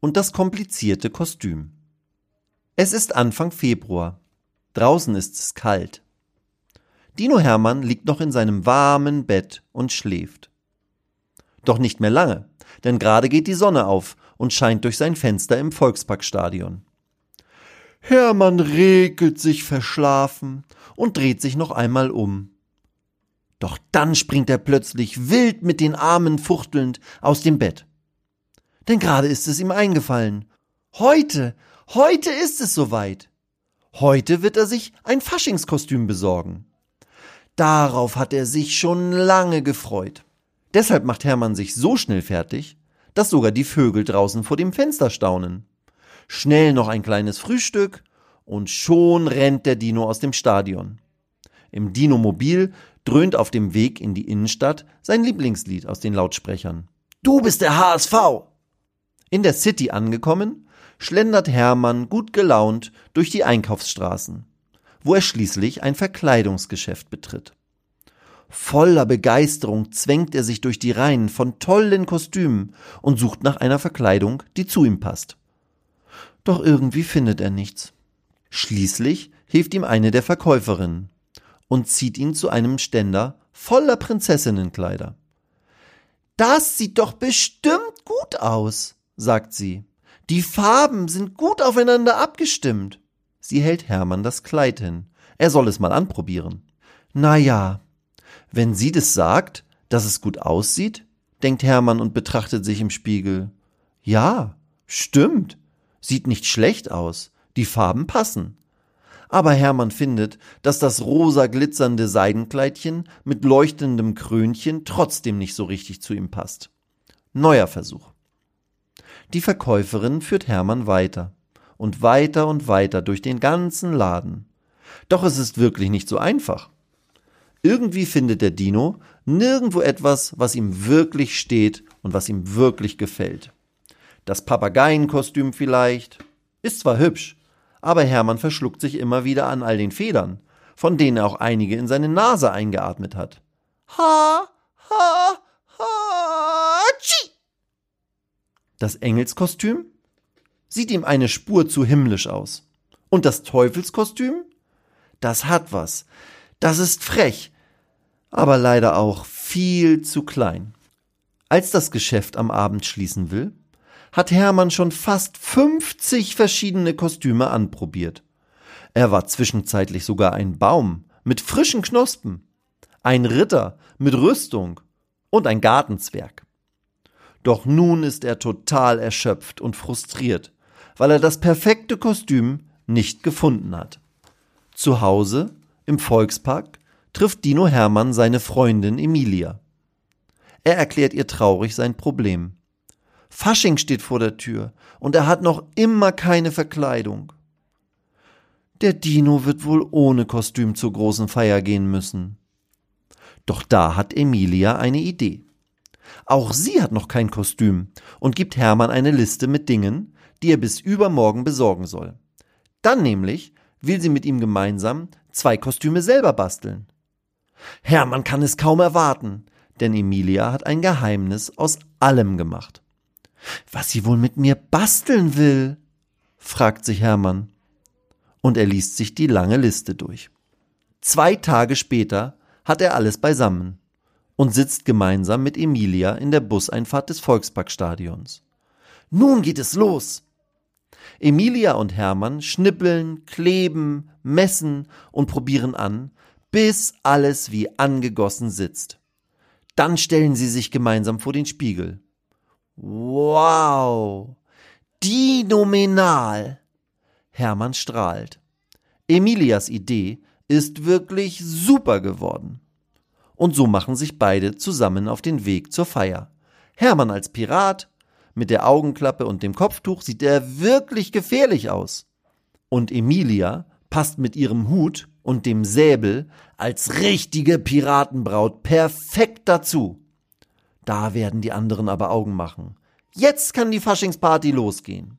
und das komplizierte Kostüm. Es ist Anfang Februar. Draußen ist es kalt. Dino Hermann liegt noch in seinem warmen Bett und schläft. Doch nicht mehr lange, denn gerade geht die Sonne auf und scheint durch sein Fenster im Volksparkstadion. Hermann regelt sich verschlafen und dreht sich noch einmal um. Doch dann springt er plötzlich wild mit den Armen fuchtelnd aus dem Bett. Denn gerade ist es ihm eingefallen. Heute, heute ist es soweit. Heute wird er sich ein Faschingskostüm besorgen. Darauf hat er sich schon lange gefreut. Deshalb macht Hermann sich so schnell fertig, dass sogar die Vögel draußen vor dem Fenster staunen. Schnell noch ein kleines Frühstück und schon rennt der Dino aus dem Stadion. Im Dinomobil dröhnt auf dem Weg in die Innenstadt sein Lieblingslied aus den Lautsprechern. Du bist der HSV! In der City angekommen, schlendert Hermann gut gelaunt durch die Einkaufsstraßen, wo er schließlich ein Verkleidungsgeschäft betritt. Voller Begeisterung zwängt er sich durch die Reihen von tollen Kostümen und sucht nach einer Verkleidung, die zu ihm passt. Doch irgendwie findet er nichts. Schließlich hilft ihm eine der Verkäuferinnen und zieht ihn zu einem Ständer voller Prinzessinnenkleider. Das sieht doch bestimmt gut aus, sagt sie. Die Farben sind gut aufeinander abgestimmt. Sie hält Hermann das Kleid hin. Er soll es mal anprobieren. Na ja, wenn sie das sagt, dass es gut aussieht, denkt Hermann und betrachtet sich im Spiegel. Ja, stimmt. Sieht nicht schlecht aus. Die Farben passen aber Hermann findet, dass das rosa glitzernde Seidenkleidchen mit leuchtendem Krönchen trotzdem nicht so richtig zu ihm passt. Neuer Versuch. Die Verkäuferin führt Hermann weiter und weiter und weiter durch den ganzen Laden. Doch es ist wirklich nicht so einfach. Irgendwie findet der Dino nirgendwo etwas, was ihm wirklich steht und was ihm wirklich gefällt. Das Papageienkostüm vielleicht ist zwar hübsch, aber Hermann verschluckt sich immer wieder an all den Federn, von denen er auch einige in seine Nase eingeatmet hat. Ha, ha, ha, tschi! Das Engelskostüm sieht ihm eine Spur zu himmlisch aus. Und das Teufelskostüm? Das hat was. Das ist frech, aber leider auch viel zu klein. Als das Geschäft am Abend schließen will, hat Hermann schon fast 50 verschiedene Kostüme anprobiert. Er war zwischenzeitlich sogar ein Baum mit frischen Knospen, ein Ritter mit Rüstung und ein Gartenzwerg. Doch nun ist er total erschöpft und frustriert, weil er das perfekte Kostüm nicht gefunden hat. Zu Hause, im Volkspark, trifft Dino Hermann seine Freundin Emilia. Er erklärt ihr traurig sein Problem. Fasching steht vor der Tür und er hat noch immer keine Verkleidung. Der Dino wird wohl ohne Kostüm zur großen Feier gehen müssen. Doch da hat Emilia eine Idee. Auch sie hat noch kein Kostüm und gibt Hermann eine Liste mit Dingen, die er bis übermorgen besorgen soll. Dann nämlich will sie mit ihm gemeinsam zwei Kostüme selber basteln. Hermann kann es kaum erwarten, denn Emilia hat ein Geheimnis aus allem gemacht. Was sie wohl mit mir basteln will? fragt sich Hermann. Und er liest sich die lange Liste durch. Zwei Tage später hat er alles beisammen und sitzt gemeinsam mit Emilia in der Buseinfahrt des Volksparkstadions. Nun geht es los. Emilia und Hermann schnippeln, kleben, messen und probieren an, bis alles wie angegossen sitzt. Dann stellen sie sich gemeinsam vor den Spiegel. Wow! Dinominal! Hermann strahlt. Emilias Idee ist wirklich super geworden. Und so machen sich beide zusammen auf den Weg zur Feier. Hermann als Pirat, mit der Augenklappe und dem Kopftuch sieht er wirklich gefährlich aus. Und Emilia passt mit ihrem Hut und dem Säbel als richtige Piratenbraut perfekt dazu. Da werden die anderen aber Augen machen. Jetzt kann die Faschingsparty losgehen.